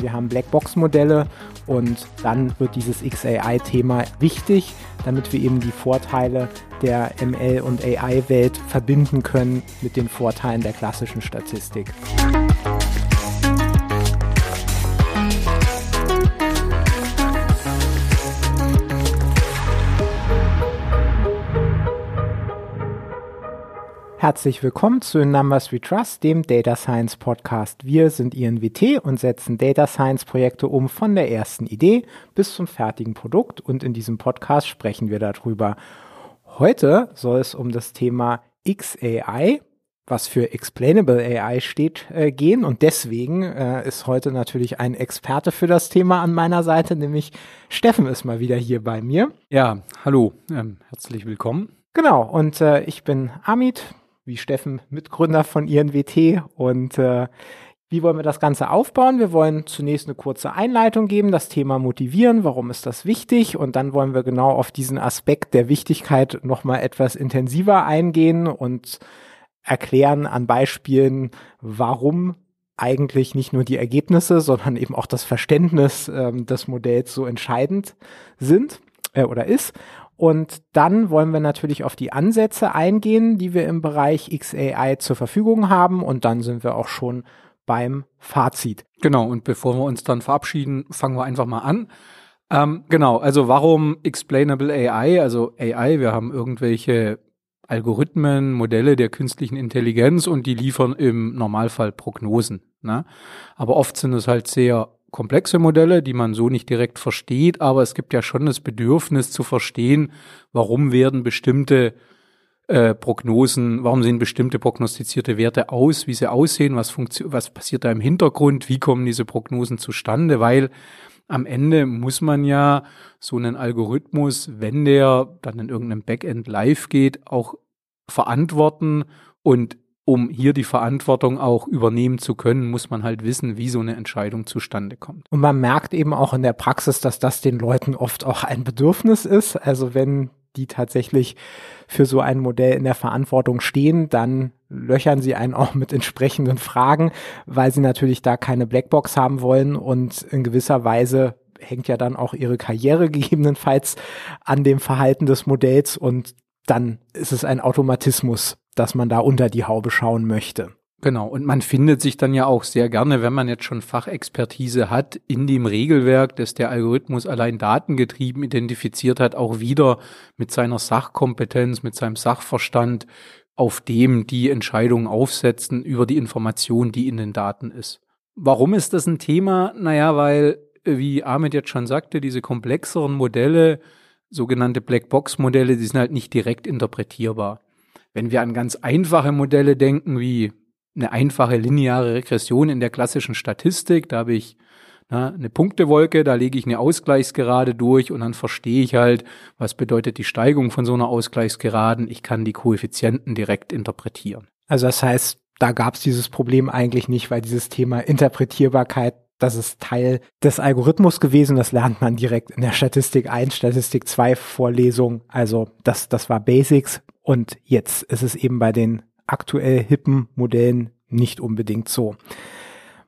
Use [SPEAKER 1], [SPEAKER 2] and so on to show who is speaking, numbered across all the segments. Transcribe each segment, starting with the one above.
[SPEAKER 1] wir haben Blackbox-Modelle und dann wird dieses XAI-Thema wichtig, damit wir eben die Vorteile der ML- und AI-Welt verbinden können mit den Vorteilen der klassischen Statistik. Herzlich willkommen zu Numbers We Trust, dem Data Science Podcast. Wir sind INWT und setzen Data Science Projekte um von der ersten Idee bis zum fertigen Produkt und in diesem Podcast sprechen wir darüber. Heute soll es um das Thema XAI, was für Explainable AI steht, äh, gehen und deswegen äh, ist heute natürlich ein Experte für das Thema an meiner Seite, nämlich Steffen ist mal wieder hier bei mir.
[SPEAKER 2] Ja, hallo, ähm, herzlich willkommen.
[SPEAKER 1] Genau, und äh, ich bin Amit, wie Steffen Mitgründer von INWT. Und äh, wie wollen wir das Ganze aufbauen? Wir wollen zunächst eine kurze Einleitung geben, das Thema motivieren, warum ist das wichtig? Und dann wollen wir genau auf diesen Aspekt der Wichtigkeit nochmal etwas intensiver eingehen und erklären an Beispielen, warum eigentlich nicht nur die Ergebnisse, sondern eben auch das Verständnis ähm, des Modells so entscheidend sind äh, oder ist. Und dann wollen wir natürlich auf die Ansätze eingehen, die wir im Bereich XAI zur Verfügung haben. Und dann sind wir auch schon beim Fazit.
[SPEAKER 2] Genau, und bevor wir uns dann verabschieden, fangen wir einfach mal an. Ähm, genau, also warum Explainable AI? Also AI, wir haben irgendwelche Algorithmen, Modelle der künstlichen Intelligenz und die liefern im Normalfall Prognosen. Ne? Aber oft sind es halt sehr komplexe Modelle, die man so nicht direkt versteht, aber es gibt ja schon das Bedürfnis zu verstehen, warum werden bestimmte äh, Prognosen, warum sehen bestimmte prognostizierte Werte aus, wie sie aussehen, was, was passiert da im Hintergrund, wie kommen diese Prognosen zustande, weil am Ende muss man ja so einen Algorithmus, wenn der dann in irgendeinem Backend live geht, auch verantworten und um hier die Verantwortung auch übernehmen zu können, muss man halt wissen, wie so eine Entscheidung zustande kommt.
[SPEAKER 1] Und man merkt eben auch in der Praxis, dass das den Leuten oft auch ein Bedürfnis ist. Also wenn die tatsächlich für so ein Modell in der Verantwortung stehen, dann löchern sie einen auch mit entsprechenden Fragen, weil sie natürlich da keine Blackbox haben wollen und in gewisser Weise hängt ja dann auch ihre Karriere gegebenenfalls an dem Verhalten des Modells und dann ist es ein Automatismus, dass man da unter die Haube schauen möchte.
[SPEAKER 2] Genau, und man findet sich dann ja auch sehr gerne, wenn man jetzt schon Fachexpertise hat, in dem Regelwerk, das der Algorithmus allein datengetrieben identifiziert hat, auch wieder mit seiner Sachkompetenz, mit seinem Sachverstand, auf dem die Entscheidungen aufsetzen über die Information, die in den Daten ist. Warum ist das ein Thema? Naja, weil, wie Ahmed jetzt schon sagte, diese komplexeren Modelle, sogenannte Blackbox-Modelle, die sind halt nicht direkt interpretierbar. Wenn wir an ganz einfache Modelle denken, wie eine einfache lineare Regression in der klassischen Statistik, da habe ich na, eine Punktewolke, da lege ich eine Ausgleichsgerade durch und dann verstehe ich halt, was bedeutet die Steigung von so einer Ausgleichsgeraden. Ich kann die Koeffizienten direkt interpretieren.
[SPEAKER 1] Also das heißt, da gab es dieses Problem eigentlich nicht, weil dieses Thema Interpretierbarkeit das ist Teil des Algorithmus gewesen. Das lernt man direkt in der Statistik 1, Statistik 2 Vorlesung. Also das, das war Basics. Und jetzt ist es eben bei den aktuell hippen Modellen nicht unbedingt so.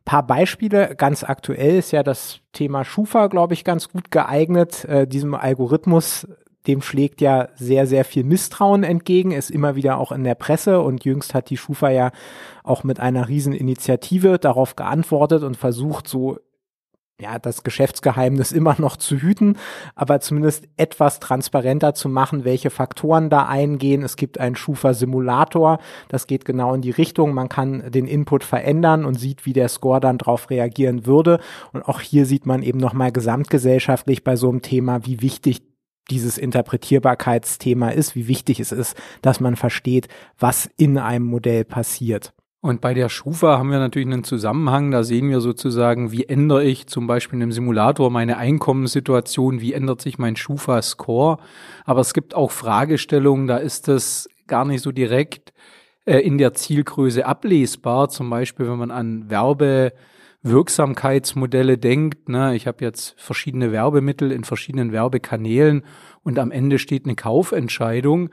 [SPEAKER 1] Paar Beispiele, ganz aktuell ist ja das Thema Schufa, glaube ich, ganz gut geeignet. Äh, diesem Algorithmus, dem schlägt ja sehr, sehr viel Misstrauen entgegen, ist immer wieder auch in der Presse und jüngst hat die Schufa ja auch mit einer Rieseninitiative darauf geantwortet und versucht, so ja, das Geschäftsgeheimnis immer noch zu hüten, aber zumindest etwas transparenter zu machen, welche Faktoren da eingehen. Es gibt einen Schufa-Simulator, das geht genau in die Richtung. Man kann den Input verändern und sieht, wie der Score dann darauf reagieren würde. Und auch hier sieht man eben nochmal gesamtgesellschaftlich bei so einem Thema, wie wichtig dieses Interpretierbarkeitsthema ist, wie wichtig es ist, dass man versteht, was in einem Modell passiert.
[SPEAKER 2] Und bei der Schufa haben wir natürlich einen Zusammenhang. Da sehen wir sozusagen, wie ändere ich zum Beispiel im Simulator meine Einkommenssituation, wie ändert sich mein Schufa-Score. Aber es gibt auch Fragestellungen, da ist das gar nicht so direkt äh, in der Zielgröße ablesbar. Zum Beispiel, wenn man an Werbewirksamkeitsmodelle denkt. Ne? Ich habe jetzt verschiedene Werbemittel in verschiedenen Werbekanälen und am Ende steht eine Kaufentscheidung.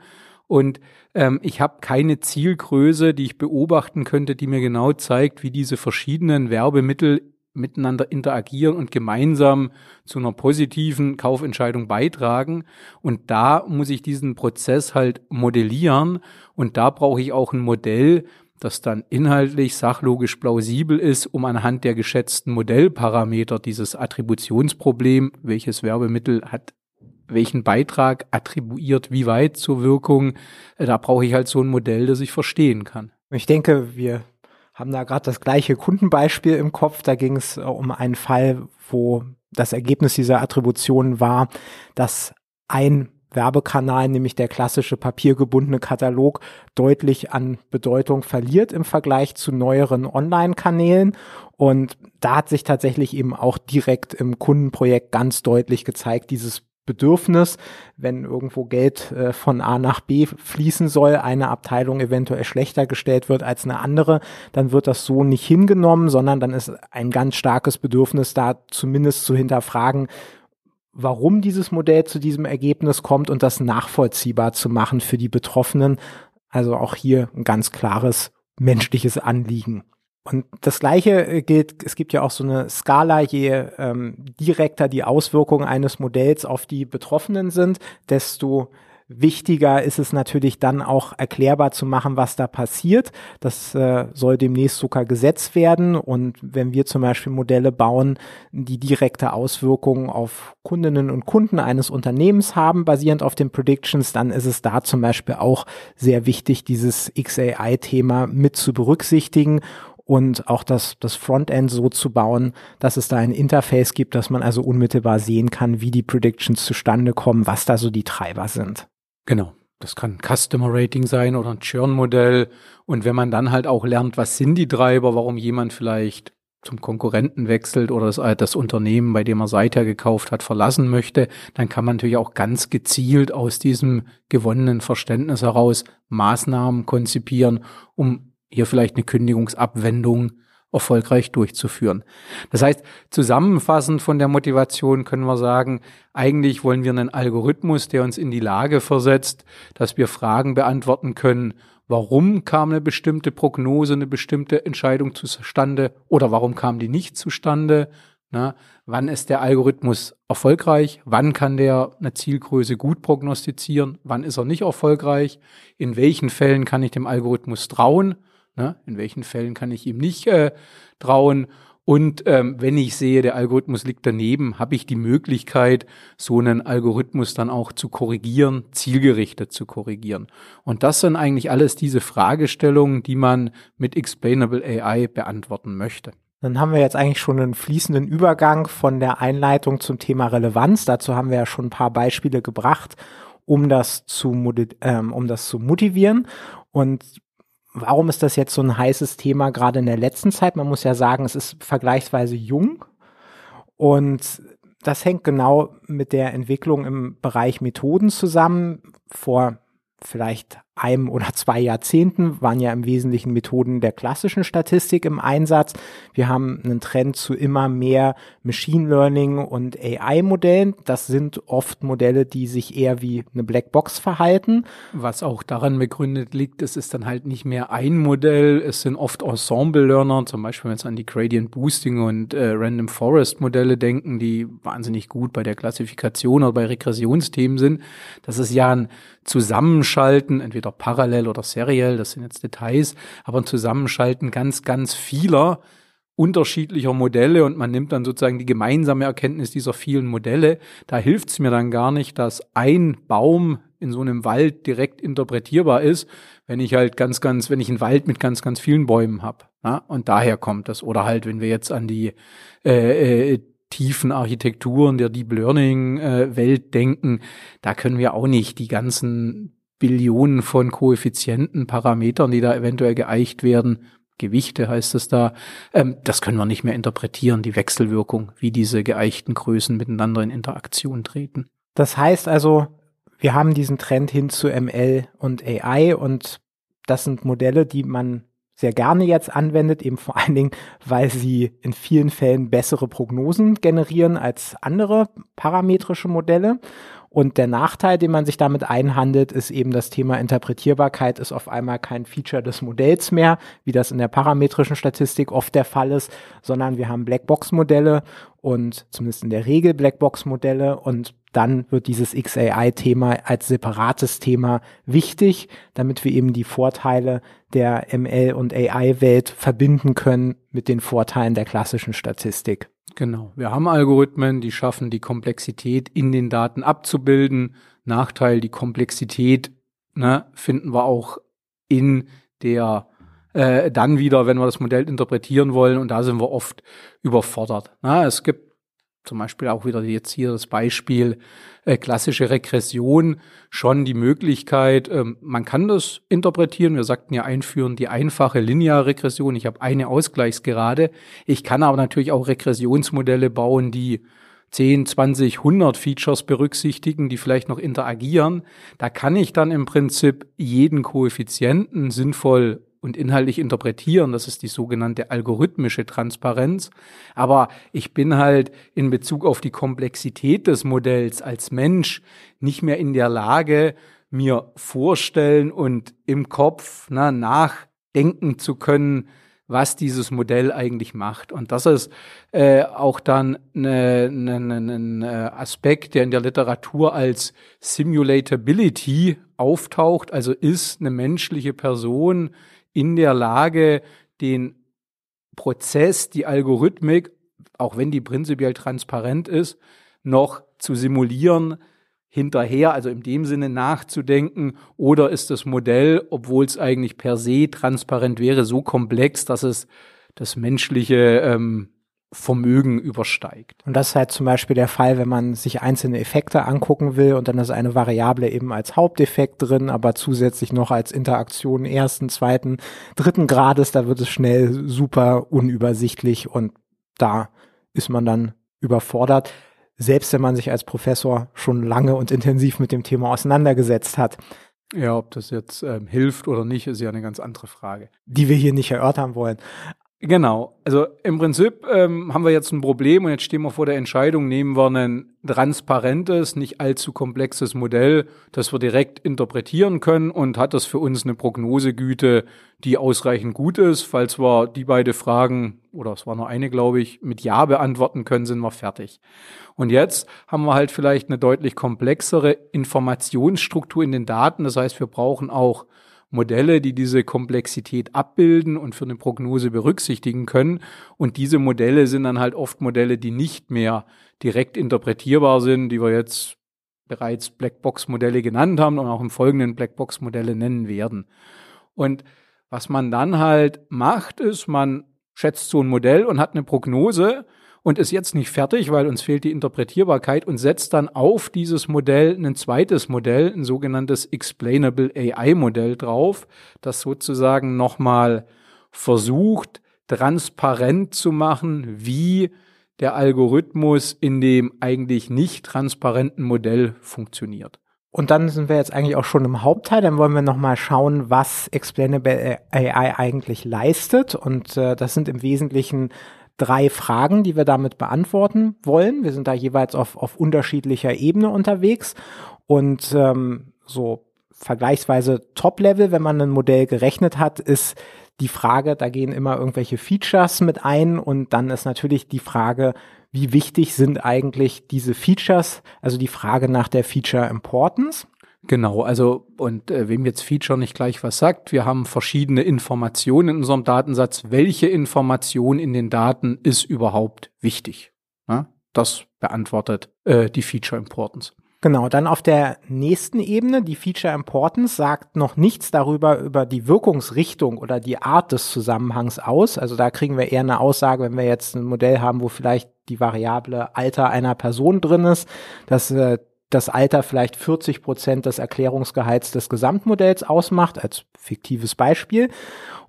[SPEAKER 2] Und ähm, ich habe keine Zielgröße, die ich beobachten könnte, die mir genau zeigt, wie diese verschiedenen Werbemittel miteinander interagieren und gemeinsam zu einer positiven Kaufentscheidung beitragen. Und da muss ich diesen Prozess halt modellieren. Und da brauche ich auch ein Modell, das dann inhaltlich, sachlogisch plausibel ist, um anhand der geschätzten Modellparameter dieses Attributionsproblem, welches Werbemittel hat welchen Beitrag attribuiert, wie weit zur Wirkung, äh, da brauche ich halt so ein Modell, das ich verstehen kann.
[SPEAKER 1] Ich denke, wir haben da gerade das gleiche Kundenbeispiel im Kopf. Da ging es äh, um einen Fall, wo das Ergebnis dieser Attribution war, dass ein Werbekanal, nämlich der klassische papiergebundene Katalog, deutlich an Bedeutung verliert im Vergleich zu neueren Online-Kanälen. Und da hat sich tatsächlich eben auch direkt im Kundenprojekt ganz deutlich gezeigt, dieses Bedürfnis, wenn irgendwo Geld äh, von A nach B fließen soll, eine Abteilung eventuell schlechter gestellt wird als eine andere, dann wird das so nicht hingenommen, sondern dann ist ein ganz starkes Bedürfnis da, zumindest zu hinterfragen, warum dieses Modell zu diesem Ergebnis kommt und das nachvollziehbar zu machen für die Betroffenen. Also auch hier ein ganz klares menschliches Anliegen. Und das Gleiche äh, gilt, es gibt ja auch so eine Skala, je ähm, direkter die Auswirkungen eines Modells auf die Betroffenen sind, desto Wichtiger ist es natürlich dann auch erklärbar zu machen, was da passiert. Das äh, soll demnächst sogar Gesetz werden. Und wenn wir zum Beispiel Modelle bauen, die direkte Auswirkungen auf Kundinnen und Kunden eines Unternehmens haben, basierend auf den Predictions, dann ist es da zum Beispiel auch sehr wichtig, dieses XAI-Thema mit zu berücksichtigen und auch das, das Frontend so zu bauen, dass es da ein Interface gibt, dass man also unmittelbar sehen kann, wie die Predictions zustande kommen, was da so die Treiber sind.
[SPEAKER 2] Genau. Das kann Customer Rating sein oder ein Churn-Modell. Und wenn man dann halt auch lernt, was sind die Treiber, warum jemand vielleicht zum Konkurrenten wechselt oder das, äh, das Unternehmen, bei dem er seither gekauft hat, verlassen möchte, dann kann man natürlich auch ganz gezielt aus diesem gewonnenen Verständnis heraus Maßnahmen konzipieren, um hier vielleicht eine Kündigungsabwendung erfolgreich durchzuführen. Das heißt, zusammenfassend von der Motivation können wir sagen, eigentlich wollen wir einen Algorithmus, der uns in die Lage versetzt, dass wir Fragen beantworten können, warum kam eine bestimmte Prognose, eine bestimmte Entscheidung zustande oder warum kam die nicht zustande? Na, wann ist der Algorithmus erfolgreich? Wann kann der eine Zielgröße gut prognostizieren? Wann ist er nicht erfolgreich? In welchen Fällen kann ich dem Algorithmus trauen? Ne? In welchen Fällen kann ich ihm nicht äh, trauen? Und ähm, wenn ich sehe, der Algorithmus liegt daneben, habe ich die Möglichkeit, so einen Algorithmus dann auch zu korrigieren, zielgerichtet zu korrigieren. Und das sind eigentlich alles diese Fragestellungen, die man mit Explainable AI beantworten möchte.
[SPEAKER 1] Dann haben wir jetzt eigentlich schon einen fließenden Übergang von der Einleitung zum Thema Relevanz. Dazu haben wir ja schon ein paar Beispiele gebracht, um das zu, ähm, um das zu motivieren. Und Warum ist das jetzt so ein heißes Thema gerade in der letzten Zeit? Man muss ja sagen, es ist vergleichsweise jung und das hängt genau mit der Entwicklung im Bereich Methoden zusammen. Vor vielleicht einem oder zwei Jahrzehnten waren ja im Wesentlichen Methoden der klassischen Statistik im Einsatz. Wir haben einen Trend zu immer mehr Machine Learning und AI-Modellen. Das sind oft Modelle, die sich eher wie eine Blackbox verhalten.
[SPEAKER 2] Was auch daran begründet liegt, es ist dann halt nicht mehr ein Modell, es sind oft Ensemble-Learner, zum Beispiel wenn wir jetzt an die Gradient Boosting und äh, Random Forest Modelle denken, die wahnsinnig gut bei der Klassifikation oder bei Regressionsthemen sind. Das ist ja ein Zusammenschalten, entweder parallel oder seriell, das sind jetzt Details, aber ein Zusammenschalten ganz, ganz vieler unterschiedlicher Modelle und man nimmt dann sozusagen die gemeinsame Erkenntnis dieser vielen Modelle. Da hilft es mir dann gar nicht, dass ein Baum in so einem Wald direkt interpretierbar ist, wenn ich halt ganz, ganz, wenn ich einen Wald mit ganz, ganz vielen Bäumen habe. Ja? Und daher kommt das. Oder halt, wenn wir jetzt an die äh, äh, tiefen Architekturen der Deep Learning äh, Welt denken, da können wir auch nicht die ganzen Billionen von Koeffizienten, Parametern, die da eventuell geeicht werden, Gewichte heißt es da, ähm, das können wir nicht mehr interpretieren, die Wechselwirkung, wie diese geeichten Größen miteinander in Interaktion treten.
[SPEAKER 1] Das heißt also, wir haben diesen Trend hin zu ML und AI und das sind Modelle, die man sehr gerne jetzt anwendet, eben vor allen Dingen, weil sie in vielen Fällen bessere Prognosen generieren als andere parametrische Modelle. Und der Nachteil, den man sich damit einhandelt, ist eben das Thema Interpretierbarkeit ist auf einmal kein Feature des Modells mehr, wie das in der parametrischen Statistik oft der Fall ist, sondern wir haben Blackbox-Modelle und zumindest in der Regel Blackbox-Modelle und dann wird dieses XAI-Thema als separates Thema wichtig, damit wir eben die Vorteile der ML- und AI-Welt verbinden können mit den Vorteilen der klassischen Statistik.
[SPEAKER 2] Genau. Wir haben Algorithmen, die schaffen, die Komplexität in den Daten abzubilden. Nachteil, die Komplexität ne, finden wir auch in der äh, dann wieder, wenn wir das Modell interpretieren wollen, und da sind wir oft überfordert. Na, es gibt zum Beispiel auch wieder jetzt hier das Beispiel äh, klassische Regression schon die Möglichkeit, ähm, man kann das interpretieren. Wir sagten ja einführen die einfache lineare Regression. Ich habe eine Ausgleichsgerade. Ich kann aber natürlich auch Regressionsmodelle bauen, die 10, 20, 100 Features berücksichtigen, die vielleicht noch interagieren. Da kann ich dann im Prinzip jeden Koeffizienten sinnvoll und inhaltlich interpretieren. Das ist die sogenannte algorithmische Transparenz. Aber ich bin halt in Bezug auf die Komplexität des Modells als Mensch nicht mehr in der Lage, mir vorstellen und im Kopf na, nachdenken zu können, was dieses Modell eigentlich macht. Und das ist äh, auch dann ein ne, ne, ne, ne Aspekt, der in der Literatur als Simulatability auftaucht. Also ist eine menschliche Person in der Lage, den Prozess, die Algorithmik, auch wenn die prinzipiell transparent ist, noch zu simulieren, hinterher, also in dem Sinne nachzudenken, oder ist das Modell, obwohl es eigentlich per se transparent wäre, so komplex, dass es das menschliche ähm, Vermögen übersteigt.
[SPEAKER 1] Und das ist halt zum Beispiel der Fall, wenn man sich einzelne Effekte angucken will und dann ist eine Variable eben als Haupteffekt drin, aber zusätzlich noch als Interaktion ersten, zweiten, dritten Grades, da wird es schnell super unübersichtlich und da ist man dann überfordert, selbst wenn man sich als Professor schon lange und intensiv mit dem Thema auseinandergesetzt hat.
[SPEAKER 2] Ja, ob das jetzt ähm, hilft oder nicht, ist ja eine ganz andere Frage.
[SPEAKER 1] Die wir hier nicht erörtern wollen.
[SPEAKER 2] Genau. Also im Prinzip ähm, haben wir jetzt ein Problem und jetzt stehen wir vor der Entscheidung, nehmen wir ein transparentes, nicht allzu komplexes Modell, das wir direkt interpretieren können und hat das für uns eine Prognosegüte, die ausreichend gut ist. Falls wir die beide Fragen, oder es war nur eine, glaube ich, mit Ja beantworten können, sind wir fertig. Und jetzt haben wir halt vielleicht eine deutlich komplexere Informationsstruktur in den Daten. Das heißt, wir brauchen auch Modelle, die diese Komplexität abbilden und für eine Prognose berücksichtigen können. Und diese Modelle sind dann halt oft Modelle, die nicht mehr direkt interpretierbar sind, die wir jetzt bereits Blackbox-Modelle genannt haben und auch im Folgenden Blackbox-Modelle nennen werden. Und was man dann halt macht, ist, man schätzt so ein Modell und hat eine Prognose und ist jetzt nicht fertig, weil uns fehlt die Interpretierbarkeit und setzt dann auf dieses Modell ein zweites Modell, ein sogenanntes Explainable AI Modell drauf, das sozusagen nochmal versucht, transparent zu machen, wie der Algorithmus in dem eigentlich nicht transparenten Modell funktioniert.
[SPEAKER 1] Und dann sind wir jetzt eigentlich auch schon im Hauptteil. Dann wollen wir nochmal schauen, was Explainable AI eigentlich leistet. Und äh, das sind im Wesentlichen drei Fragen, die wir damit beantworten wollen. Wir sind da jeweils auf, auf unterschiedlicher Ebene unterwegs und ähm, so vergleichsweise Top-Level, wenn man ein Modell gerechnet hat, ist die Frage, da gehen immer irgendwelche Features mit ein und dann ist natürlich die Frage, wie wichtig sind eigentlich diese Features, also die Frage nach der Feature Importance.
[SPEAKER 2] Genau, also und äh, wem jetzt Feature nicht gleich was sagt, wir haben verschiedene Informationen in unserem Datensatz. Welche Information in den Daten ist überhaupt wichtig? Ja, das beantwortet äh, die Feature Importance.
[SPEAKER 1] Genau, dann auf der nächsten Ebene, die Feature Importance sagt noch nichts darüber, über die Wirkungsrichtung oder die Art des Zusammenhangs aus. Also da kriegen wir eher eine Aussage, wenn wir jetzt ein Modell haben, wo vielleicht die Variable Alter einer Person drin ist, dass äh, das Alter vielleicht 40 Prozent des Erklärungsgehalts des Gesamtmodells ausmacht, als fiktives Beispiel.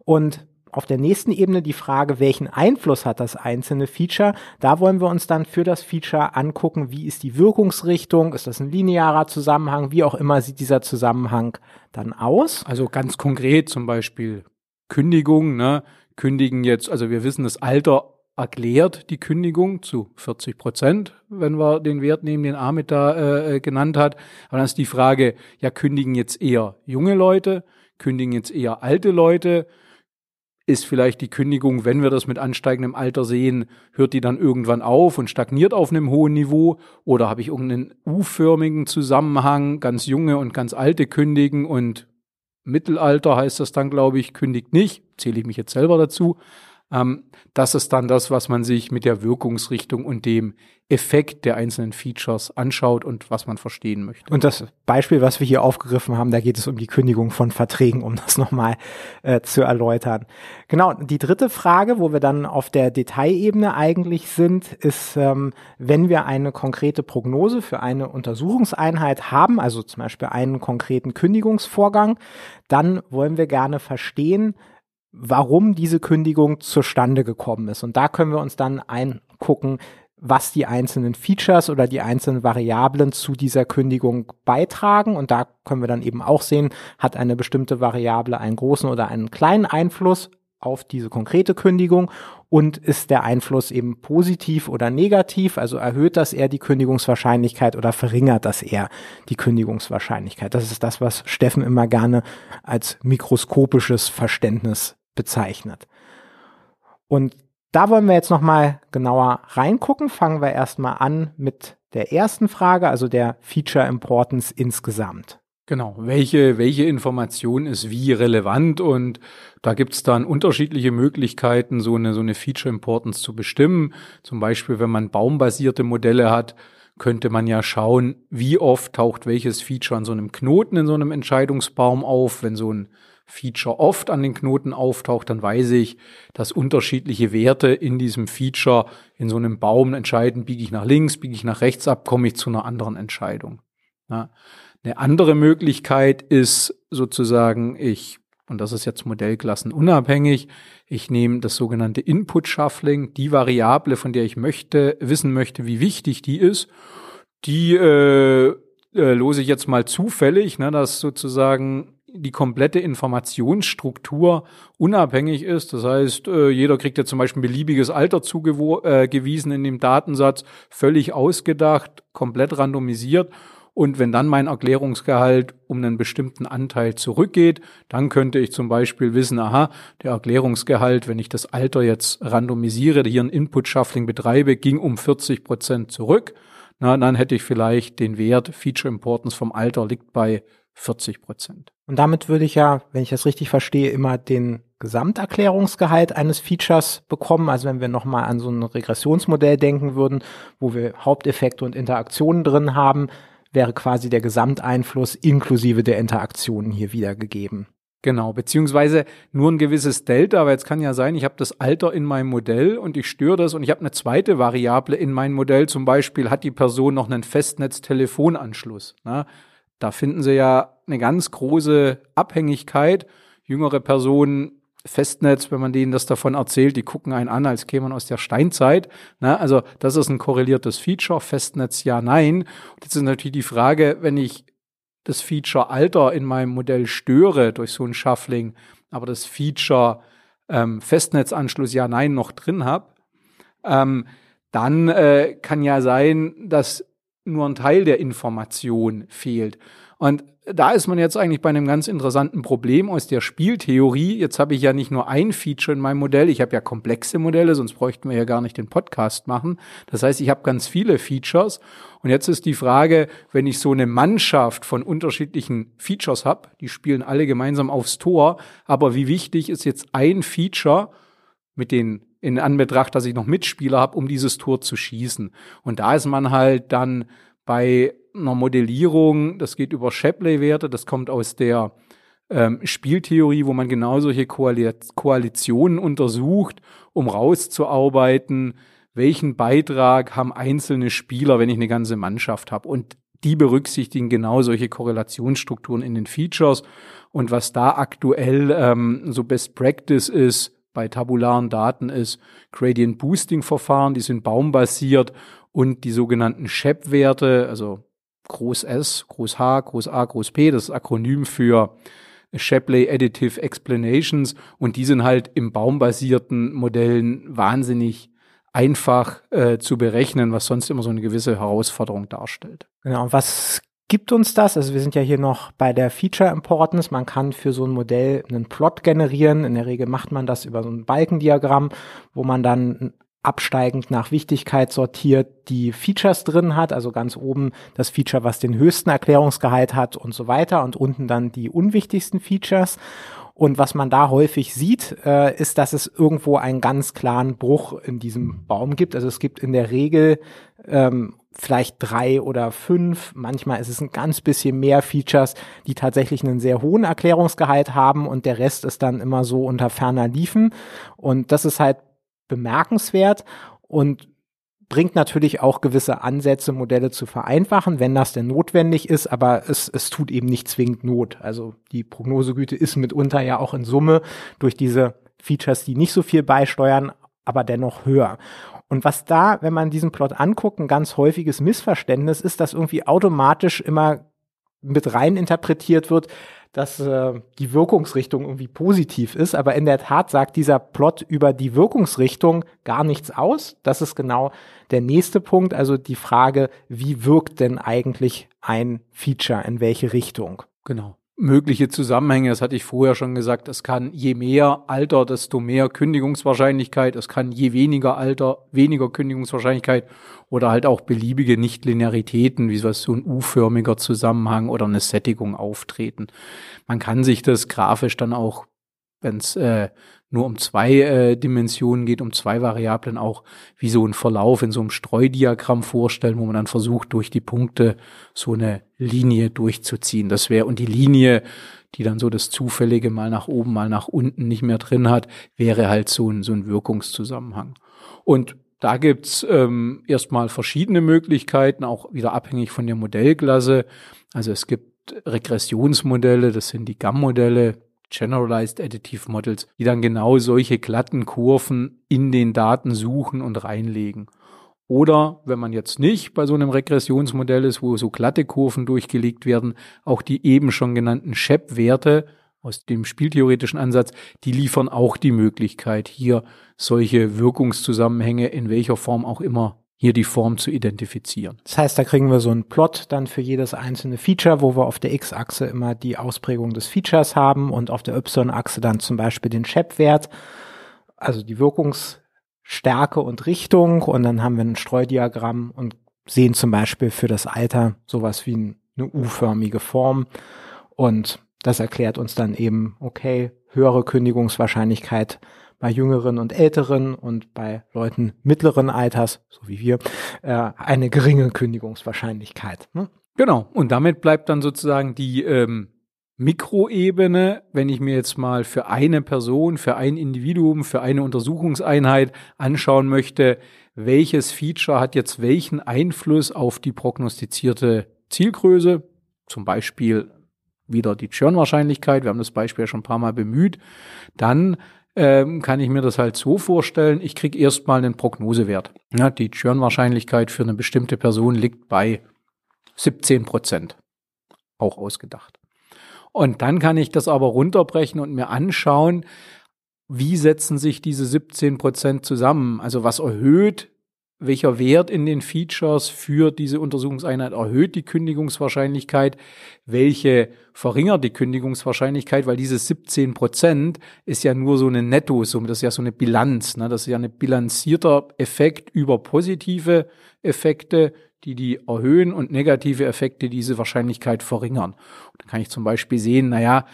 [SPEAKER 1] Und auf der nächsten Ebene die Frage, welchen Einfluss hat das einzelne Feature? Da wollen wir uns dann für das Feature angucken, wie ist die Wirkungsrichtung, ist das ein linearer Zusammenhang, wie auch immer sieht dieser Zusammenhang dann aus?
[SPEAKER 2] Also ganz konkret zum Beispiel Kündigung, ne? Kündigen jetzt, also wir wissen, das Alter erklärt die Kündigung zu 40 Prozent, wenn wir den Wert nehmen, den Ahmed da äh, äh, genannt hat. Aber dann ist die Frage, ja, kündigen jetzt eher junge Leute, kündigen jetzt eher alte Leute? Ist vielleicht die Kündigung, wenn wir das mit ansteigendem Alter sehen, hört die dann irgendwann auf und stagniert auf einem hohen Niveau? Oder habe ich irgendeinen U-förmigen Zusammenhang, ganz junge und ganz alte kündigen und Mittelalter heißt das dann, glaube ich, kündigt nicht, zähle ich mich jetzt selber dazu. Ähm, das ist dann das, was man sich mit der Wirkungsrichtung und dem Effekt der einzelnen Features anschaut und was man verstehen möchte.
[SPEAKER 1] Und das Beispiel, was wir hier aufgegriffen haben, da geht es um die Kündigung von Verträgen, um das nochmal äh, zu erläutern. Genau, die dritte Frage, wo wir dann auf der Detailebene eigentlich sind, ist, ähm, wenn wir eine konkrete Prognose für eine Untersuchungseinheit haben, also zum Beispiel einen konkreten Kündigungsvorgang, dann wollen wir gerne verstehen, warum diese Kündigung zustande gekommen ist. Und da können wir uns dann eingucken, was die einzelnen Features oder die einzelnen Variablen zu dieser Kündigung beitragen. Und da können wir dann eben auch sehen, hat eine bestimmte Variable einen großen oder einen kleinen Einfluss auf diese konkrete Kündigung und ist der Einfluss eben positiv oder negativ, also erhöht das eher die Kündigungswahrscheinlichkeit oder verringert das eher die Kündigungswahrscheinlichkeit. Das ist das, was Steffen immer gerne als mikroskopisches Verständnis bezeichnet. Und da wollen wir jetzt nochmal genauer reingucken. Fangen wir erstmal an mit der ersten Frage, also der Feature Importance insgesamt.
[SPEAKER 2] Genau, welche, welche Information ist wie relevant und da gibt's dann unterschiedliche Möglichkeiten, so eine, so eine Feature Importance zu bestimmen. Zum Beispiel, wenn man baumbasierte Modelle hat, könnte man ja schauen, wie oft taucht welches Feature an so einem Knoten in so einem Entscheidungsbaum auf. Wenn so ein Feature oft an den Knoten auftaucht, dann weiß ich, dass unterschiedliche Werte in diesem Feature in so einem Baum entscheiden, biege ich nach links, biege ich nach rechts ab, komme ich zu einer anderen Entscheidung. Ja. Eine andere Möglichkeit ist sozusagen, ich, und das ist jetzt modellklassenunabhängig, ich nehme das sogenannte Input Shuffling, die Variable, von der ich möchte, wissen möchte, wie wichtig die ist, die äh, äh, lose ich jetzt mal zufällig, ne, dass sozusagen die komplette Informationsstruktur unabhängig ist. Das heißt, äh, jeder kriegt ja zum Beispiel ein beliebiges Alter zugewiesen äh, in dem Datensatz, völlig ausgedacht, komplett randomisiert. Und wenn dann mein Erklärungsgehalt um einen bestimmten Anteil zurückgeht, dann könnte ich zum Beispiel wissen, aha, der Erklärungsgehalt, wenn ich das Alter jetzt randomisiere, hier ein Input-Shuffling betreibe, ging um 40 Prozent zurück. Na, dann hätte ich vielleicht den Wert Feature Importance vom Alter liegt bei 40 Prozent.
[SPEAKER 1] Und damit würde ich ja, wenn ich das richtig verstehe, immer den Gesamterklärungsgehalt eines Features bekommen. Also wenn wir nochmal an so ein Regressionsmodell denken würden, wo wir Haupteffekte und Interaktionen drin haben, wäre quasi der Gesamteinfluss inklusive der Interaktionen hier wiedergegeben.
[SPEAKER 2] Genau, beziehungsweise nur ein gewisses Delta, aber jetzt kann ja sein, ich habe das Alter in meinem Modell und ich störe das und ich habe eine zweite Variable in meinem Modell, zum Beispiel hat die Person noch einen Festnetz-Telefonanschluss. Ne? Da finden Sie ja eine ganz große Abhängigkeit. Jüngere Personen Festnetz, wenn man denen das davon erzählt, die gucken einen an, als käme man aus der Steinzeit. Na, also das ist ein korreliertes Feature, Festnetz ja, nein. Und jetzt ist natürlich die Frage, wenn ich das Feature Alter in meinem Modell störe durch so ein Shuffling, aber das Feature ähm, Festnetzanschluss ja, nein noch drin habe, ähm, dann äh, kann ja sein, dass nur ein Teil der Information fehlt. Und da ist man jetzt eigentlich bei einem ganz interessanten Problem aus der Spieltheorie. Jetzt habe ich ja nicht nur ein Feature in meinem Modell, ich habe ja komplexe Modelle, sonst bräuchten wir ja gar nicht den Podcast machen. Das heißt, ich habe ganz viele Features. Und jetzt ist die Frage, wenn ich so eine Mannschaft von unterschiedlichen Features habe, die spielen alle gemeinsam aufs Tor, aber wie wichtig ist jetzt ein Feature mit den in Anbetracht, dass ich noch Mitspieler habe, um dieses Tor zu schießen. Und da ist man halt dann bei einer Modellierung, das geht über Shapley-Werte, das kommt aus der ähm, Spieltheorie, wo man genau solche Koalitionen untersucht, um rauszuarbeiten, welchen Beitrag haben einzelne Spieler, wenn ich eine ganze Mannschaft habe. Und die berücksichtigen genau solche Korrelationsstrukturen in den Features. Und was da aktuell ähm, so Best Practice ist bei tabularen Daten, ist Gradient Boosting Verfahren, die sind baumbasiert und die sogenannten Shep-Werte, also Groß S, Groß H, Groß A, Groß P, das ist Akronym für Shapley Additive Explanations und die sind halt im baumbasierten Modellen wahnsinnig einfach äh, zu berechnen, was sonst immer so eine gewisse Herausforderung darstellt.
[SPEAKER 1] Genau, was gibt uns das? Also wir sind ja hier noch bei der Feature Importance. Man kann für so ein Modell einen Plot generieren. In der Regel macht man das über so ein Balkendiagramm, wo man dann absteigend nach Wichtigkeit sortiert die Features drin hat, also ganz oben das Feature, was den höchsten Erklärungsgehalt hat und so weiter und unten dann die unwichtigsten Features. Und was man da häufig sieht, äh, ist, dass es irgendwo einen ganz klaren Bruch in diesem Baum gibt. Also es gibt in der Regel ähm, vielleicht drei oder fünf, manchmal ist es ein ganz bisschen mehr Features, die tatsächlich einen sehr hohen Erklärungsgehalt haben und der Rest ist dann immer so unter ferner Liefen. Und das ist halt bemerkenswert und bringt natürlich auch gewisse Ansätze, Modelle zu vereinfachen, wenn das denn notwendig ist, aber es, es tut eben nicht zwingend Not. Also die Prognosegüte ist mitunter ja auch in Summe durch diese Features, die nicht so viel beisteuern, aber dennoch höher. Und was da, wenn man diesen Plot anguckt, ein ganz häufiges Missverständnis ist, dass irgendwie automatisch immer mit rein interpretiert wird, dass äh, die Wirkungsrichtung irgendwie positiv ist. Aber in der Tat sagt dieser Plot über die Wirkungsrichtung gar nichts aus. Das ist genau der nächste Punkt. Also die Frage, wie wirkt denn eigentlich ein Feature in welche Richtung?
[SPEAKER 2] Genau mögliche Zusammenhänge. Das hatte ich vorher schon gesagt. Es kann je mehr Alter, desto mehr Kündigungswahrscheinlichkeit. Es kann je weniger Alter, weniger Kündigungswahrscheinlichkeit oder halt auch beliebige Nichtlinearitäten, wie so ein U-förmiger Zusammenhang oder eine Sättigung auftreten. Man kann sich das grafisch dann auch, wenn es äh, nur um zwei äh, Dimensionen geht, um zwei Variablen auch wie so ein Verlauf in so einem Streudiagramm vorstellen, wo man dann versucht, durch die Punkte so eine Linie durchzuziehen. Das wäre, und die Linie, die dann so das Zufällige mal nach oben, mal nach unten nicht mehr drin hat, wäre halt so ein, so ein Wirkungszusammenhang. Und da gibt's ähm, erstmal verschiedene Möglichkeiten, auch wieder abhängig von der Modellklasse. Also es gibt Regressionsmodelle, das sind die GAM-Modelle, Generalized Additive Models, die dann genau solche glatten Kurven in den Daten suchen und reinlegen. Oder wenn man jetzt nicht bei so einem Regressionsmodell ist, wo so glatte Kurven durchgelegt werden, auch die eben schon genannten Shep-Werte aus dem spieltheoretischen Ansatz, die liefern auch die Möglichkeit, hier solche Wirkungszusammenhänge in welcher Form auch immer hier die Form zu identifizieren.
[SPEAKER 1] Das heißt, da kriegen wir so einen Plot dann für jedes einzelne Feature, wo wir auf der X-Achse immer die Ausprägung des Features haben und auf der Y-Achse dann zum Beispiel den Shep-Wert, also die Wirkungsstärke und Richtung und dann haben wir ein Streudiagramm und sehen zum Beispiel für das Alter sowas wie eine U-förmige Form und das erklärt uns dann eben, okay, höhere Kündigungswahrscheinlichkeit bei Jüngeren und Älteren und bei Leuten mittleren Alters, so wie wir, äh, eine geringe Kündigungswahrscheinlichkeit.
[SPEAKER 2] Ne? Genau. Und damit bleibt dann sozusagen die ähm, Mikroebene, wenn ich mir jetzt mal für eine Person, für ein Individuum, für eine Untersuchungseinheit anschauen möchte, welches Feature hat jetzt welchen Einfluss auf die prognostizierte Zielgröße, zum Beispiel wieder die Churn-Wahrscheinlichkeit, wir haben das Beispiel ja schon ein paar Mal bemüht, dann ähm, kann ich mir das halt so vorstellen, ich kriege erstmal einen Prognosewert. Ja, die Churn-Wahrscheinlichkeit für eine bestimmte Person liegt bei 17 Prozent. Auch ausgedacht. Und dann kann ich das aber runterbrechen und mir anschauen, wie setzen sich diese 17 Prozent zusammen? Also was erhöht welcher Wert in den Features für diese Untersuchungseinheit erhöht die Kündigungswahrscheinlichkeit, welche verringert die Kündigungswahrscheinlichkeit, weil diese 17 Prozent ist ja nur so eine Nettosumme, das ist ja so eine Bilanz, ne? das ist ja ein bilanzierter Effekt über positive Effekte, die die erhöhen und negative Effekte diese Wahrscheinlichkeit verringern. Und dann kann ich zum Beispiel sehen, naja,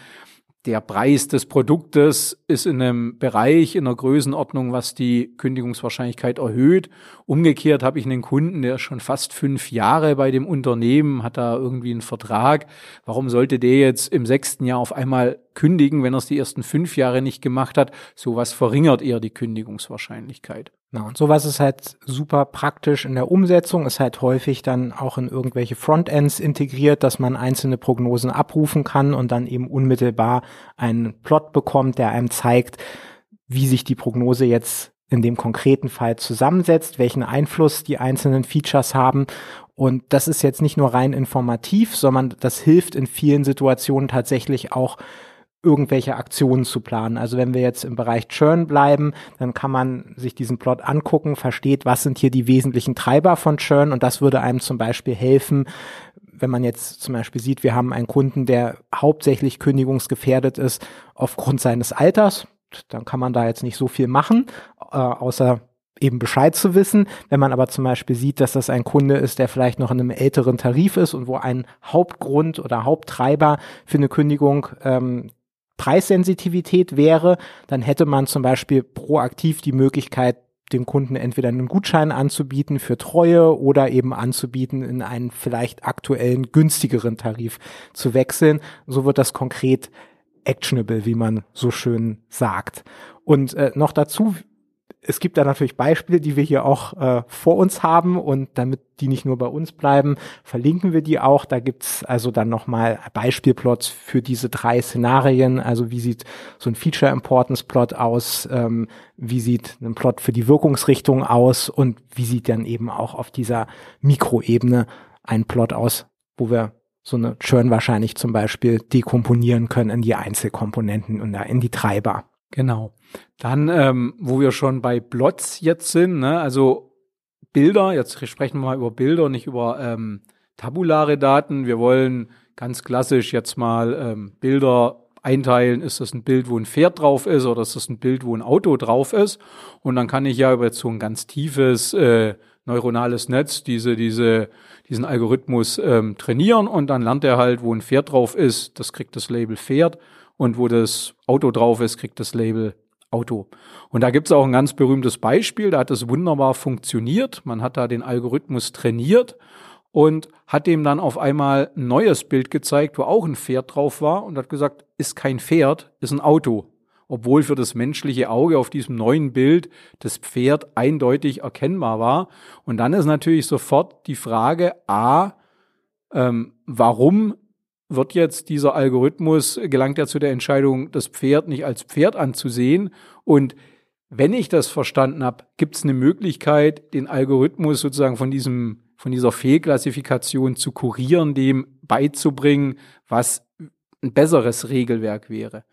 [SPEAKER 2] der Preis des Produktes ist in einem Bereich, in einer Größenordnung, was die Kündigungswahrscheinlichkeit erhöht. Umgekehrt habe ich einen Kunden, der ist schon fast fünf Jahre bei dem Unternehmen, hat da irgendwie einen Vertrag. Warum sollte der jetzt im sechsten Jahr auf einmal kündigen, wenn er es die ersten fünf Jahre nicht gemacht hat? Sowas verringert eher die Kündigungswahrscheinlichkeit.
[SPEAKER 1] Na, und sowas ist halt super praktisch in der Umsetzung, ist halt häufig dann auch in irgendwelche Frontends integriert, dass man einzelne Prognosen abrufen kann und dann eben unmittelbar einen Plot bekommt, der einem zeigt, wie sich die Prognose jetzt in dem konkreten Fall zusammensetzt, welchen Einfluss die einzelnen Features haben. Und das ist jetzt nicht nur rein informativ, sondern das hilft in vielen Situationen tatsächlich auch irgendwelche Aktionen zu planen. Also wenn wir jetzt im Bereich Churn bleiben, dann kann man sich diesen Plot angucken, versteht, was sind hier die wesentlichen Treiber von Churn und das würde einem zum Beispiel helfen, wenn man jetzt zum Beispiel sieht, wir haben einen Kunden, der hauptsächlich kündigungsgefährdet ist aufgrund seines Alters, dann kann man da jetzt nicht so viel machen, äh, außer eben Bescheid zu wissen. Wenn man aber zum Beispiel sieht, dass das ein Kunde ist, der vielleicht noch in einem älteren Tarif ist und wo ein Hauptgrund oder Haupttreiber für eine Kündigung ähm, Preissensitivität wäre, dann hätte man zum Beispiel proaktiv die Möglichkeit, dem Kunden entweder einen Gutschein anzubieten für Treue oder eben anzubieten, in einen vielleicht aktuellen günstigeren Tarif zu wechseln. So wird das konkret actionable, wie man so schön sagt. Und äh, noch dazu es gibt da natürlich Beispiele, die wir hier auch äh, vor uns haben und damit die nicht nur bei uns bleiben, verlinken wir die auch. Da gibt's also dann nochmal Beispielplots für diese drei Szenarien. Also wie sieht so ein Feature Importance Plot aus? Ähm, wie sieht ein Plot für die Wirkungsrichtung aus? Und wie sieht dann eben auch auf dieser Mikroebene ein Plot aus, wo wir so eine Churn wahrscheinlich zum Beispiel dekomponieren können in die Einzelkomponenten und da in die Treiber.
[SPEAKER 2] Genau. Dann, ähm, wo wir schon bei Plots jetzt sind, ne, also Bilder, jetzt sprechen wir mal über Bilder, nicht über ähm, tabulare Daten. Wir wollen ganz klassisch jetzt mal ähm, Bilder einteilen. Ist das ein Bild, wo ein Pferd drauf ist oder ist das ein Bild, wo ein Auto drauf ist? Und dann kann ich ja über so ein ganz tiefes äh, neuronales Netz diese, diese, diesen Algorithmus ähm, trainieren und dann lernt er halt, wo ein Pferd drauf ist, das kriegt das Label Pferd und wo das Auto drauf ist, kriegt das Label Auto. Und da gibt es auch ein ganz berühmtes Beispiel, da hat es wunderbar funktioniert. Man hat da den Algorithmus trainiert und hat dem dann auf einmal ein neues Bild gezeigt, wo auch ein Pferd drauf war und hat gesagt, ist kein Pferd, ist ein Auto. Obwohl für das menschliche Auge auf diesem neuen Bild das Pferd eindeutig erkennbar war. Und dann ist natürlich sofort die Frage, a, ähm, warum wird jetzt dieser Algorithmus, gelangt er zu der Entscheidung, das Pferd nicht als Pferd anzusehen. Und wenn ich das verstanden habe, gibt es eine Möglichkeit, den Algorithmus sozusagen von diesem, von dieser Fehlklassifikation zu kurieren, dem beizubringen, was ein besseres Regelwerk wäre.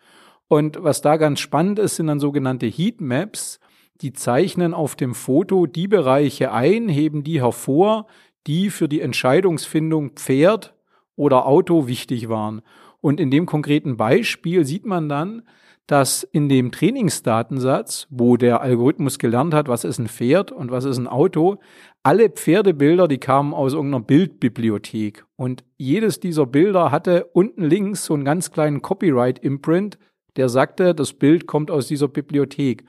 [SPEAKER 2] Und was da ganz spannend ist, sind dann sogenannte Heatmaps. Die zeichnen auf dem Foto die Bereiche ein, heben die hervor, die für die Entscheidungsfindung Pferd oder Auto wichtig waren. Und in dem konkreten Beispiel sieht man dann, dass in dem Trainingsdatensatz, wo der Algorithmus gelernt hat, was ist ein Pferd und was ist ein Auto, alle Pferdebilder, die kamen aus irgendeiner Bildbibliothek. Und jedes dieser Bilder hatte unten links so einen ganz kleinen Copyright-Imprint, der sagte, das Bild kommt aus dieser Bibliothek.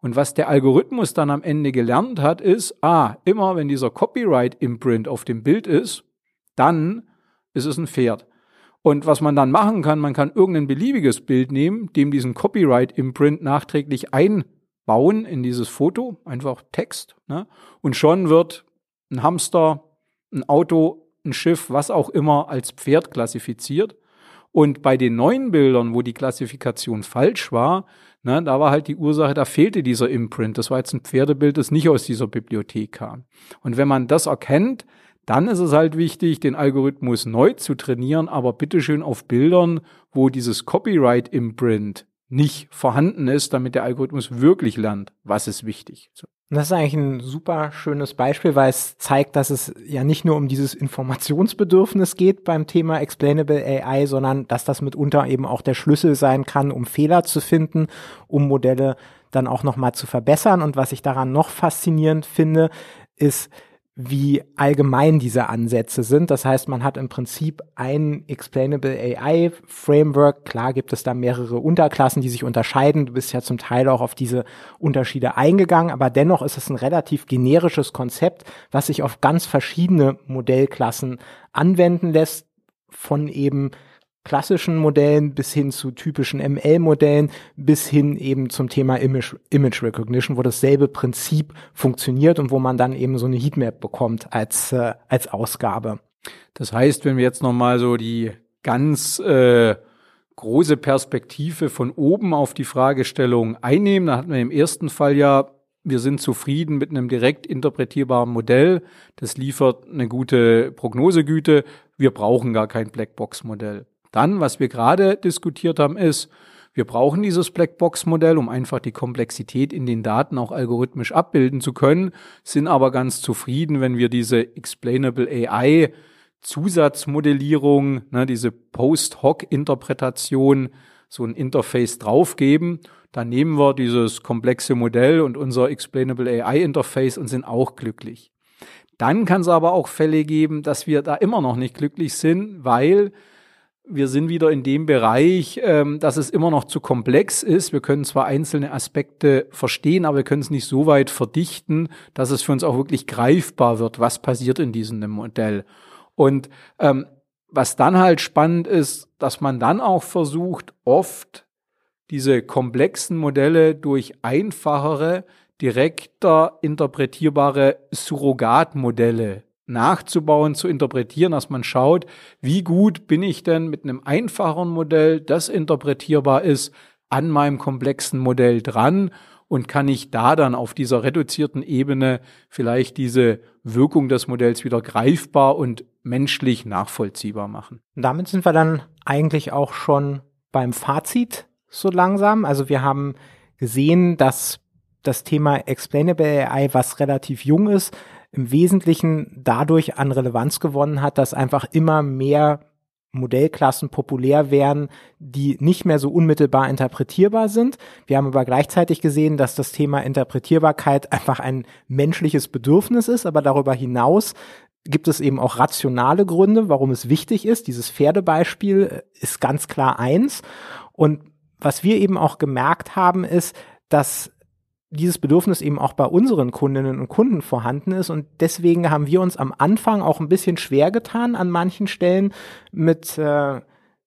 [SPEAKER 2] Und was der Algorithmus dann am Ende gelernt hat, ist, ah, immer wenn dieser Copyright-Imprint auf dem Bild ist, dann ist es ein Pferd. Und was man dann machen kann, man kann irgendein beliebiges Bild nehmen, dem diesen Copyright-Imprint nachträglich einbauen in dieses Foto, einfach Text. Ne? Und schon wird ein Hamster, ein Auto, ein Schiff, was auch immer als Pferd klassifiziert. Und bei den neuen Bildern, wo die Klassifikation falsch war, ne, da war halt die Ursache, da fehlte dieser Imprint. Das war jetzt ein Pferdebild, das nicht aus dieser Bibliothek kam. Und wenn man das erkennt, dann ist es halt wichtig, den Algorithmus neu zu trainieren, aber bitteschön auf Bildern, wo dieses Copyright-Imprint nicht vorhanden ist, damit der Algorithmus wirklich lernt, was ist wichtig. So.
[SPEAKER 1] Das ist eigentlich ein super schönes Beispiel, weil es zeigt, dass es ja nicht nur um dieses Informationsbedürfnis geht beim Thema Explainable AI, sondern dass das mitunter eben auch der Schlüssel sein kann, um Fehler zu finden, um Modelle dann auch nochmal zu verbessern. Und was ich daran noch faszinierend finde, ist, wie allgemein diese Ansätze sind. Das heißt, man hat im Prinzip ein Explainable AI Framework. Klar gibt es da mehrere Unterklassen, die sich unterscheiden. Du bist ja zum Teil auch auf diese Unterschiede eingegangen, aber dennoch ist es ein relativ generisches Konzept, was sich auf ganz verschiedene Modellklassen anwenden lässt, von eben klassischen Modellen bis hin zu typischen ML-Modellen bis hin eben zum Thema Image, Image Recognition, wo dasselbe Prinzip funktioniert und wo man dann eben so eine Heatmap bekommt als, äh, als Ausgabe.
[SPEAKER 2] Das heißt, wenn wir jetzt nochmal so die ganz äh, große Perspektive von oben auf die Fragestellung einnehmen, da hatten wir im ersten Fall ja wir sind zufrieden mit einem direkt interpretierbaren Modell. Das liefert eine gute Prognosegüte. Wir brauchen gar kein Blackbox-Modell. Dann, was wir gerade diskutiert haben, ist, wir brauchen dieses Blackbox-Modell, um einfach die Komplexität in den Daten auch algorithmisch abbilden zu können, sind aber ganz zufrieden, wenn wir diese Explainable AI Zusatzmodellierung, ne, diese Post-Hoc-Interpretation, so ein Interface draufgeben. Dann nehmen wir dieses komplexe Modell und unser Explainable AI Interface und sind auch glücklich. Dann kann es aber auch Fälle geben, dass wir da immer noch nicht glücklich sind, weil wir sind wieder in dem Bereich, ähm, dass es immer noch zu komplex ist. Wir können zwar einzelne Aspekte verstehen, aber wir können es nicht so weit verdichten, dass es für uns auch wirklich greifbar wird, was passiert in diesem Modell. Und ähm, was dann halt spannend ist, dass man dann auch versucht, oft diese komplexen Modelle durch einfachere, direkter interpretierbare Surrogatmodelle nachzubauen, zu interpretieren, dass man schaut, wie gut bin ich denn mit einem einfachen Modell, das interpretierbar ist, an meinem komplexen Modell dran und kann ich da dann auf dieser reduzierten Ebene vielleicht diese Wirkung des Modells wieder greifbar und menschlich nachvollziehbar machen.
[SPEAKER 1] Und damit sind wir dann eigentlich auch schon beim Fazit so langsam. Also wir haben gesehen, dass das Thema Explainable AI, was relativ jung ist, im Wesentlichen dadurch an Relevanz gewonnen hat, dass einfach immer mehr Modellklassen populär werden, die nicht mehr so unmittelbar interpretierbar sind. Wir haben aber gleichzeitig gesehen, dass das Thema Interpretierbarkeit einfach ein menschliches Bedürfnis ist, aber darüber hinaus gibt es eben auch rationale Gründe, warum es wichtig ist. Dieses Pferdebeispiel ist ganz klar eins. Und was wir eben auch gemerkt haben, ist, dass dieses Bedürfnis eben auch bei unseren Kundinnen und Kunden vorhanden ist. Und deswegen haben wir uns am Anfang auch ein bisschen schwer getan an manchen Stellen mit äh,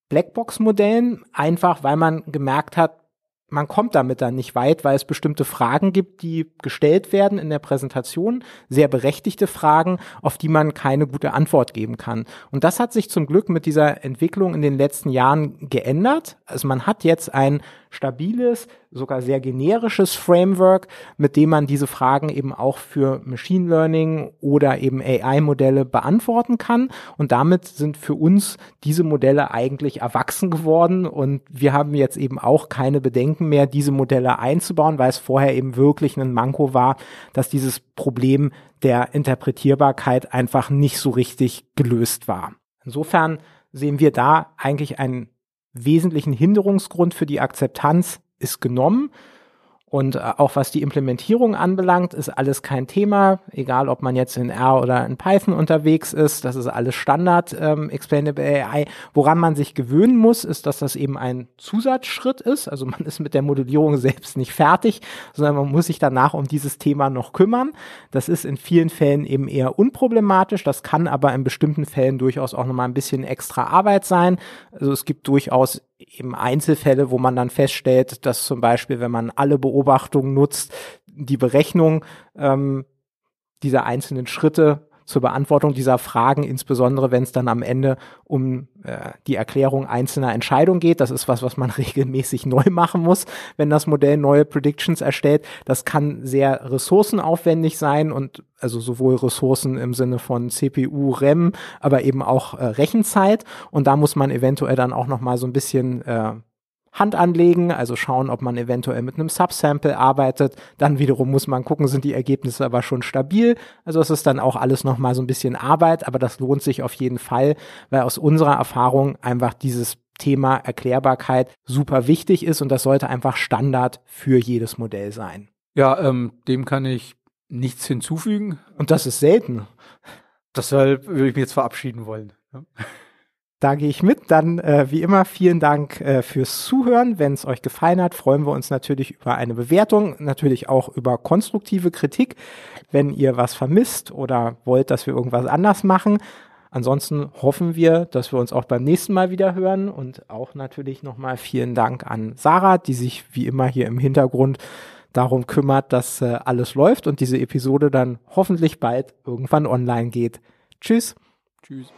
[SPEAKER 1] Blackbox-Modellen, einfach weil man gemerkt hat, man kommt damit dann nicht weit, weil es bestimmte Fragen gibt, die gestellt werden in der Präsentation, sehr berechtigte Fragen, auf die man keine gute Antwort geben kann. Und das hat sich zum Glück mit dieser Entwicklung in den letzten Jahren geändert. Also man hat jetzt ein stabiles, sogar sehr generisches Framework, mit dem man diese Fragen eben auch für Machine Learning oder eben AI-Modelle beantworten kann. Und damit sind für uns diese Modelle eigentlich erwachsen geworden und wir haben jetzt eben auch keine Bedenken mehr, diese Modelle einzubauen, weil es vorher eben wirklich ein Manko war, dass dieses Problem der Interpretierbarkeit einfach nicht so richtig gelöst war. Insofern sehen wir da eigentlich einen wesentlichen Hinderungsgrund für die Akzeptanz ist genommen. Und äh, auch was die Implementierung anbelangt, ist alles kein Thema, egal ob man jetzt in R oder in Python unterwegs ist. Das ist alles Standard ähm, Explainable AI. Woran man sich gewöhnen muss, ist, dass das eben ein Zusatzschritt ist. Also man ist mit der Modellierung selbst nicht fertig, sondern man muss sich danach um dieses Thema noch kümmern. Das ist in vielen Fällen eben eher unproblematisch. Das kann aber in bestimmten Fällen durchaus auch nochmal ein bisschen extra Arbeit sein. Also es gibt durchaus eben Einzelfälle, wo man dann feststellt, dass zum Beispiel, wenn man alle Beobachtungen nutzt, die Berechnung ähm, dieser einzelnen Schritte zur Beantwortung dieser Fragen, insbesondere wenn es dann am Ende um äh, die Erklärung einzelner Entscheidungen geht. Das ist was, was man regelmäßig neu machen muss, wenn das Modell neue Predictions erstellt. Das kann sehr ressourcenaufwendig sein und also sowohl Ressourcen im Sinne von CPU, RAM, aber eben auch äh, Rechenzeit. Und da muss man eventuell dann auch noch mal so ein bisschen äh, Hand anlegen, also schauen, ob man eventuell mit einem Subsample arbeitet. Dann wiederum muss man gucken, sind die Ergebnisse aber schon stabil. Also es ist dann auch alles nochmal so ein bisschen Arbeit, aber das lohnt sich auf jeden Fall, weil aus unserer Erfahrung einfach dieses Thema Erklärbarkeit super wichtig ist und das sollte einfach Standard für jedes Modell sein.
[SPEAKER 2] Ja, ähm, dem kann ich nichts hinzufügen.
[SPEAKER 1] Und das ist selten.
[SPEAKER 2] Deshalb würde ich mich jetzt verabschieden wollen. Ja.
[SPEAKER 1] Da gehe ich mit. Dann äh, wie immer vielen Dank äh, fürs Zuhören. Wenn es euch gefallen hat, freuen wir uns natürlich über eine Bewertung, natürlich auch über konstruktive Kritik, wenn ihr was vermisst oder wollt, dass wir irgendwas anders machen. Ansonsten hoffen wir, dass wir uns auch beim nächsten Mal wieder hören und auch natürlich nochmal vielen Dank an Sarah, die sich wie immer hier im Hintergrund darum kümmert, dass äh, alles läuft und diese Episode dann hoffentlich bald irgendwann online geht. Tschüss.
[SPEAKER 2] Tschüss.